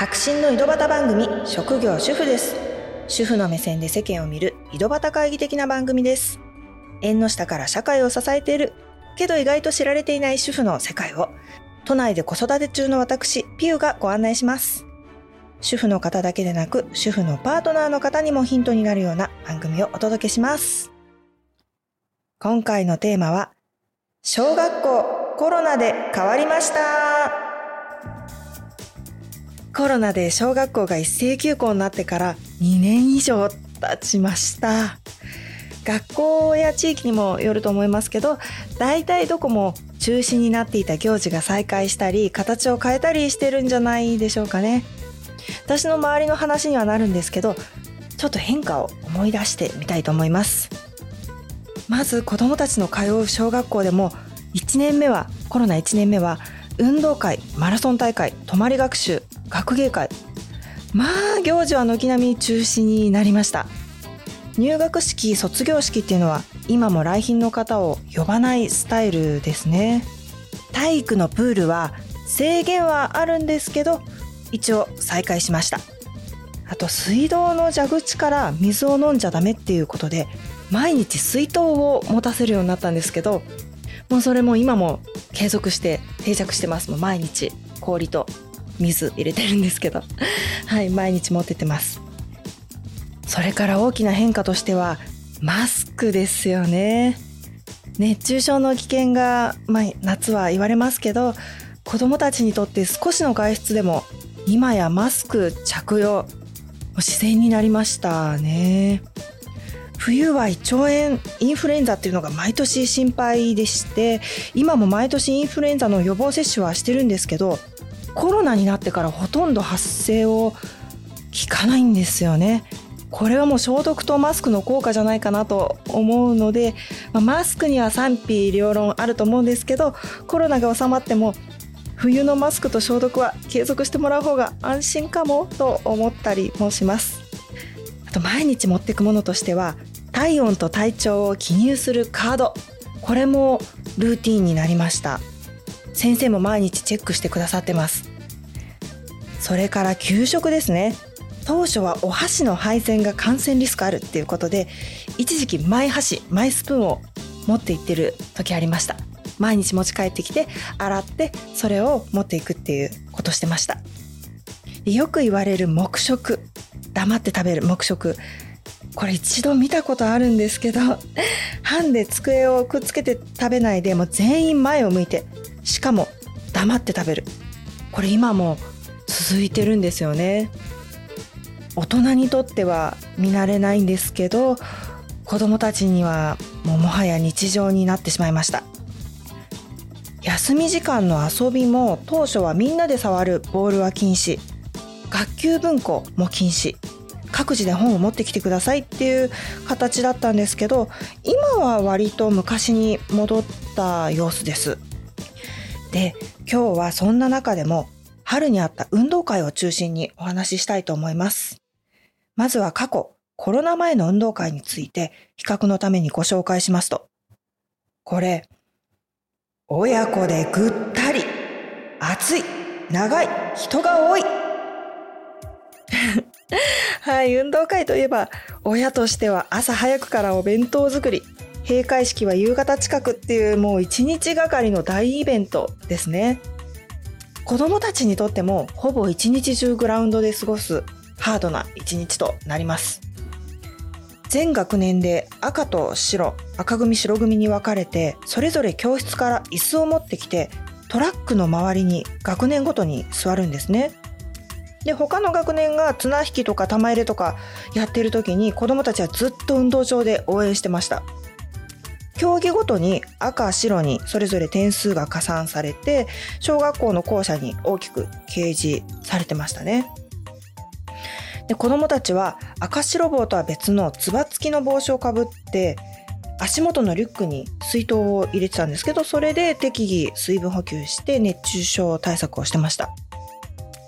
白真の井戸端番組職業主婦です。主婦の目線で世間を見る井戸端会議的な番組です。縁の下から社会を支えているけど意外と知られていない主婦の世界を都内で子育て中の私ピューがご案内します。主婦の方だけでなく主婦のパートナーの方にもヒントになるような番組をお届けします。今回のテーマは小学校コロナで変わりました。コロナで小学校が一斉休校になってから2年以上経ちました。学校や地域にもよると思いますけど大体どこも中止になっていた行事が再開したり形を変えたりしてるんじゃないでしょうかね。私の周りの話にはなるんですけどちょっと変化を思い出してみたいと思います。まず子どもたちの通う小学校でも1年目はコロナ1年目は運動会マラソン大会泊まり学習学芸会。まあ行事は軒並み中止になりました。入学式卒業式っていうのは今も来賓の方を呼ばないスタイルですね。体育のプールは制限はあるんですけど一応再開しました。あと水道の蛇口から水を飲んじゃダメっていうことで毎日水筒を持たせるようになったんですけどもうそれも今も継続して定着してます。もう毎日氷と水入れてるんですけど。はい毎日持っててます。それから大きな変化としてはマスクですよね。熱中症の危険が、まあ、夏は言われますけど子供たちにとって少しの外出でも今やマスク着用自然になりましたね。冬は胃腸炎インフルエンザっていうのが毎年心配でして今も毎年インフルエンザの予防接種はしてるんですけどコロナになってからほとんど発生を聞かないんですよね。これはもう消毒とマスクの効果じゃないかなと思うので、まあ、マスクには賛否両論あると思うんですけどコロナが収まっても冬のマスクと消毒は継続してもらう方が安心かもと思ったりもします。あと毎日持っていくものとしては体温と体調を記入するカード。これもルーティンになりました。先生も毎日チェックしてくださってます。それから給食ですね。当初はお箸の配膳が感染リスクあるっていうことで一時期マイ箸マイスプーンを持って行ってる時ありました。毎日持ち帰ってきて洗ってそれを持っていくっていうことしてました。よく言われる黙食。黙って食べる。黙食。これ一度見たことあるんですけど ハンで机をくっつけて食べないでもう全員前を向いてしかも黙って食べる。これ今も続いてるんですよね。大人にとっては見慣れないんですけど子供たちにはもうもはや日常になってしまいました。休み時間の遊びも当初はみんなで触るボールは禁止。学級文庫も禁止。各自で本を持ってきてくださいっていう形だったんですけど今は割と昔に戻った様子です。で今日はそんな中でも春にあった運動会を中心にお話ししたいと思います。まずは過去コロナ前の運動会について比較のためにご紹介しますと。これ親子でぐったり暑い長い人が多い。はい、運動会といえば、親としては朝早くからお弁当作り、閉会式は夕方近くっていうもう一日がかりの大イベントですね。子供たちにとってもほぼ一日中グラウンドで過ごすハードな一日となります。全学年で赤と白、赤組白組に分かれて、それぞれ教室から椅子を持ってきて、トラックの周りに学年ごとに座るんですね。で他の学年が綱引きとか玉入れとかやってる時に子どもたちはずっと運動場で応援してました競技ごとに赤白にそれぞれ点数が加算されて小学校の校舎に大きく掲示されてましたね。で子どもたちは赤白帽とは別のつば付きの帽子をかぶって足元のリュックに水筒を入れてたんですけどそれで適宜水分補給して熱中症対策をしてました。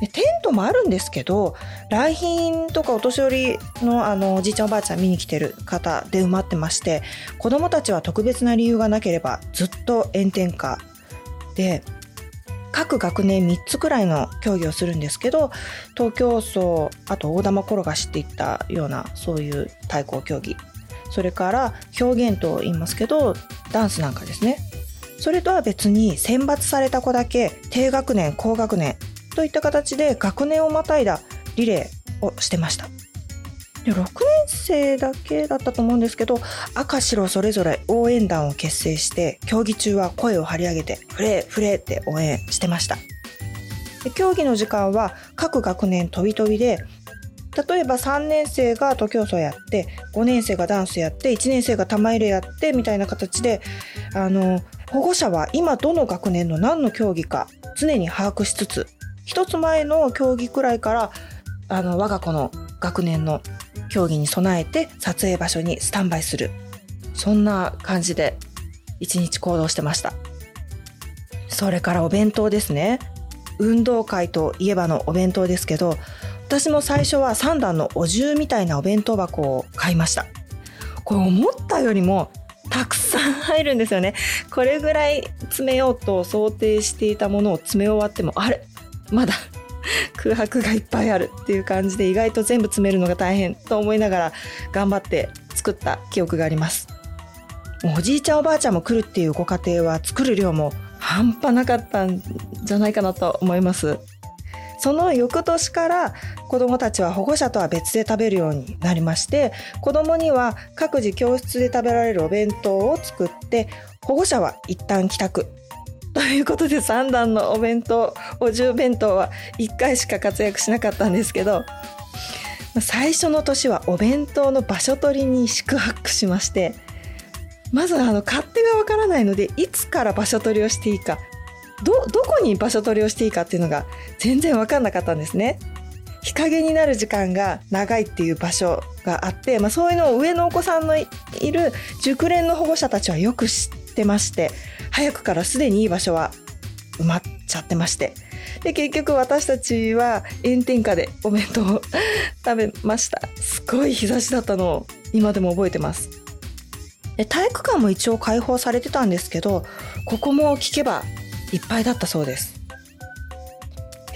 でテントもあるんですけど来賓とかお年寄りのあのおじいちゃんおばあちゃん見に来てる方で埋まってまして子どもたちは特別な理由がなければずっと炎天下で各学年3つくらいの競技をするんですけど東京走あと大玉転がしっていったようなそういう対抗競技。それから表現と言いますけどダンスなんかですね。それとは別に選抜された子だけ低学年高学年といった形で学年をまたいだリレーをしてました。で6年生だけだったと思うんですけど赤白それぞれ応援団を結成して競技中は声を張り上げて「フレーフレー」って応援してました。で競技の時間は各学年飛び飛びで例えば3年生が徒競走やって5年生がダンスやって1年生が玉入れやってみたいな形であの保護者は今どの学年の何の競技か常に把握しつつ一つ前の競技くらいからあの我が子の学年の競技に備えて撮影場所にスタンバイする。そんな感じで一日行動してました。それからお弁当ですね。運動会といえばのお弁当ですけど私も最初は3段のお重みたいなお弁当箱を買いました。これ思ったよりもたくさん入るんですよね。これぐらい詰めようと想定していたものを詰め終わってもあれ？まだ 空白がいっぱいあるっていう感じで意外と全部詰めるのが大変と思いながら頑張って作った記憶があります。おじいちゃんおばあちゃんも来るっていうご家庭は作る量も半端なかったんじゃないかなと思います。その翌年から子どもたちは保護者とは別で食べるようになりまして子どもには各自教室で食べられるお弁当を作って保護者は一旦帰宅。ということで3段のお弁当お重弁当は1回しか活躍しなかったんですけど最初の年はお弁当の場所取りに宿泊しましてまずあの勝手がわからないのでいつから場所取りをしていいかどどこに場所取りをしていいかっていうのが全然分かんなかったんですね。日陰になる時間が長いっていう場所があって、まあ、そういうのを上のお子さんのいる熟練の保護者たちはよく知ってまして早くからすでにいい場所は埋まっちゃってまして。で結局私たちは炎天下でお弁当を食べました。すごい日差しだったのを今でも覚えてます。で体育館も一応開放されてたんですけどここも聞けばいっぱいだったそうです。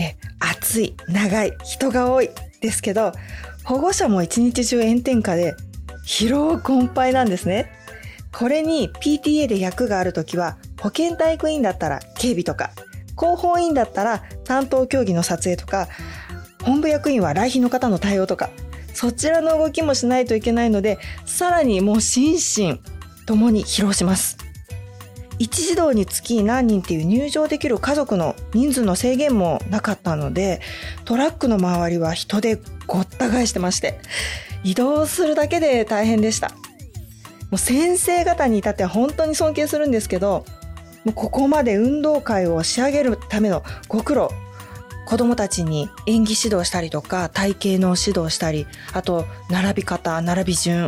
え暑い長い人が多いですけど保護者も一日中炎天下で疲労困憊なんですね。これに PTA で役がある時は保健体育員だったら警備とか広報委員だったら担当競技の撮影とか本部役員は来賓の方の対応とかそちらの動きもしないといけないのでさらにもう心身ともに疲労します。一児童につき何人っていう入場できる家族の人数の制限もなかったのでトラックの周りは人でごった返してまして移動するだけで大変でした。もう先生方に至っては本当に尊敬するんですけどもうここまで運動会を仕上げるためのご苦労子供たちに演技指導したりとか体型の指導したりあと並び方並び順、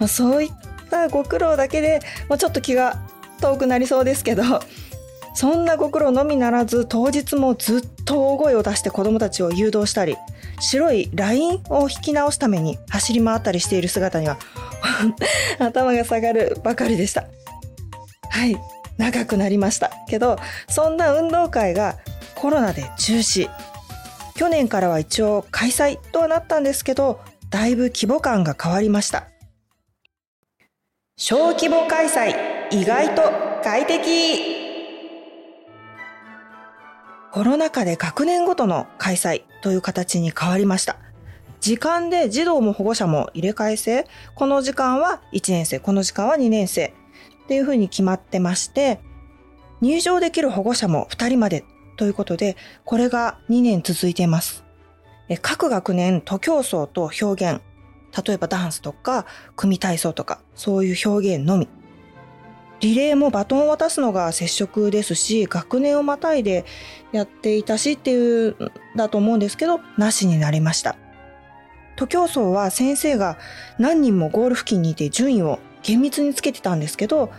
まあ、そういったご苦労だけで、まあ、ちょっと気が遠くなりそうですけどそんなご苦労のみならず当日もずっと大声を出して子どもたちを誘導したり白いラインを引き直すために走り回ったりしている姿には 頭が下がるばかりでした。はい。長くなりました。けどそんな運動会がコロナで中止。去年からは一応開催とはなったんですけどだいぶ規模感が変わりました。小規模開催意外と快適。コロナ禍で学年ごとの開催という形に変わりました。時間で児童も保護者も入れ替え制。この時間は1年生。この時間は2年生。っていうふうに決まってまして入場できる保護者も2人まで。ということでこれが2年続いています。各学年徒競走と表現。例えばダンスとか組体操とかそういう表現のみ。リレーもバトンを渡すのが接触ですし学年をまたいでやっていたしっていうんだと思うんですけどなしになりました。徒競走は先生が何人もゴール付近にいて順位を厳密につけてたんですけど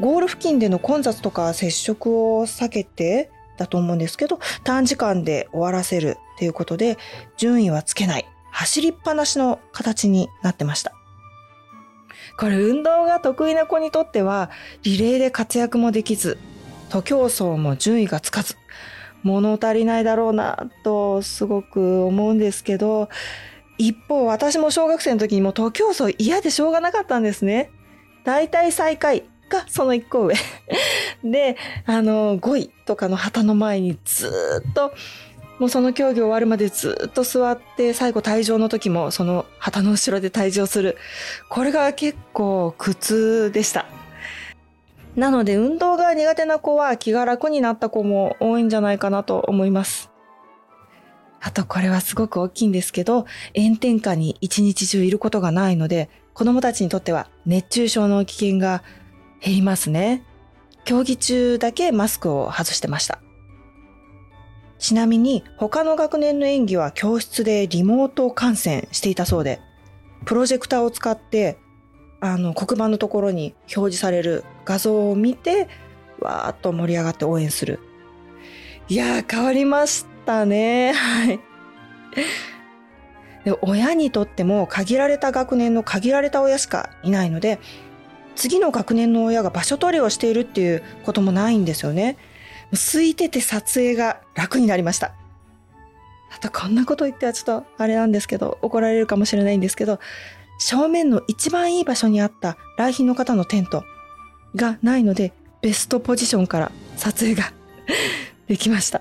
ゴール付近での混雑とか接触を避けてだと思うんですけど短時間で終わらせるっていうことで順位はつけない。走りっぱなしの形になってました。これ運動が得意な子にとってはリレーで活躍もできず徒競走も順位がつかず物足りないだろうなとすごく思うんですけど一方私も小学生の時にも徒競走嫌でしょうがなかったんですね。大体最下位がその一個上。であの5位とかの旗の前にずっともうその競技終わるまでずっと座って最後退場の時もその旗の後ろで退場する。これが結構苦痛でした。なので運動が苦手な子は気が楽になった子も多いんじゃないかなと思います。あとこれはすごく大きいんですけど炎天下に一日中いることがないので子供たちにとっては熱中症の危険が減りますね。競技中だけマスクを外してました。ちなみに他の学年の演技は教室でリモート観戦していたそうで、プロジェクターを使ってあの黒板のところに表示される画像を見て、わーっと盛り上がって応援する。いやー変わりましたね。はい。で親にとっても限られた学年の限られた親しかいないので、次の学年の親が場所取りをしているっていうこともないんですよね。空いてて撮影が楽になりました。あとこんなこと言ってはちょっとあれなんですけど、怒られるかもしれないんですけど、正面の一番いい場所にあった来賓の方のテントがないので、ベストポジションから撮影が できました。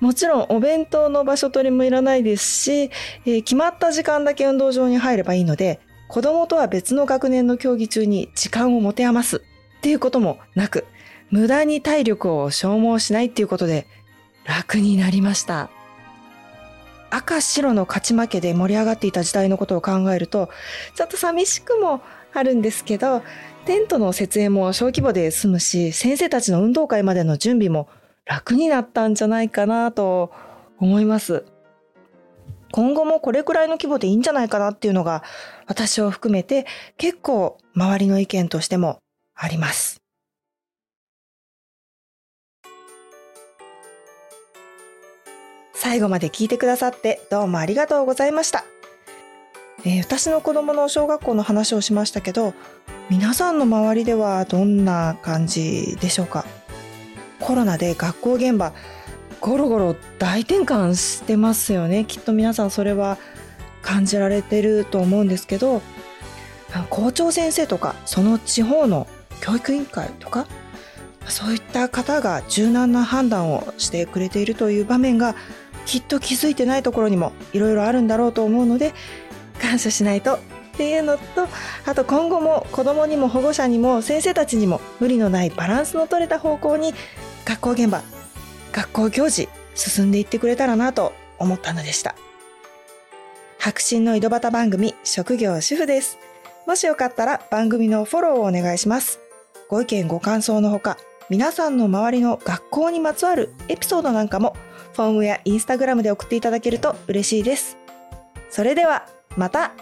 もちろんお弁当の場所取りもいらないですし、えー、決まった時間だけ運動場に入ればいいので、子供とは別の学年の競技中に時間を持て余すっていうこともなく、無駄に体力を消耗しないっていうことで楽になりました。赤白の勝ち負けで盛り上がっていた時代のことを考えると、ちょっと寂しくもあるんですけど、テントの設営も小規模で済むし、先生たちの運動会までの準備も楽になったんじゃないかなと思います。今後もこれくらいの規模でいいんじゃないかなっていうのが私を含めて結構周りの意見としてもあります。最後まで聞いてくださってどうもありがとうございました。えー、私の子供の小学校の話をしましたけど、皆さんの周りではどんな感じでしょうか？コロナで学校現場、ゴロゴロ大転換してますよね。きっと皆さんそれは感じられてると思うんですけど、校長先生とか、その地方の教育委員会とか、そういった方が柔軟な判断をしてくれているという場面がきっと気づいてないところにもいろいろあるんだろうと思うので感謝しないとっていうのとあと今後も子どもにも保護者にも先生たちにも無理のないバランスの取れた方向に学校現場学校行事進んでいってくれたらなと思ったのでした。白真の井戸端番組職業主婦です。もしよかったら番組のフォローをお願いします。ご意見ご感想のほか皆さんの周りの学校にまつわるエピソードなんかもフォームやインスタグラムで送っていただけると嬉しいです。それではまた!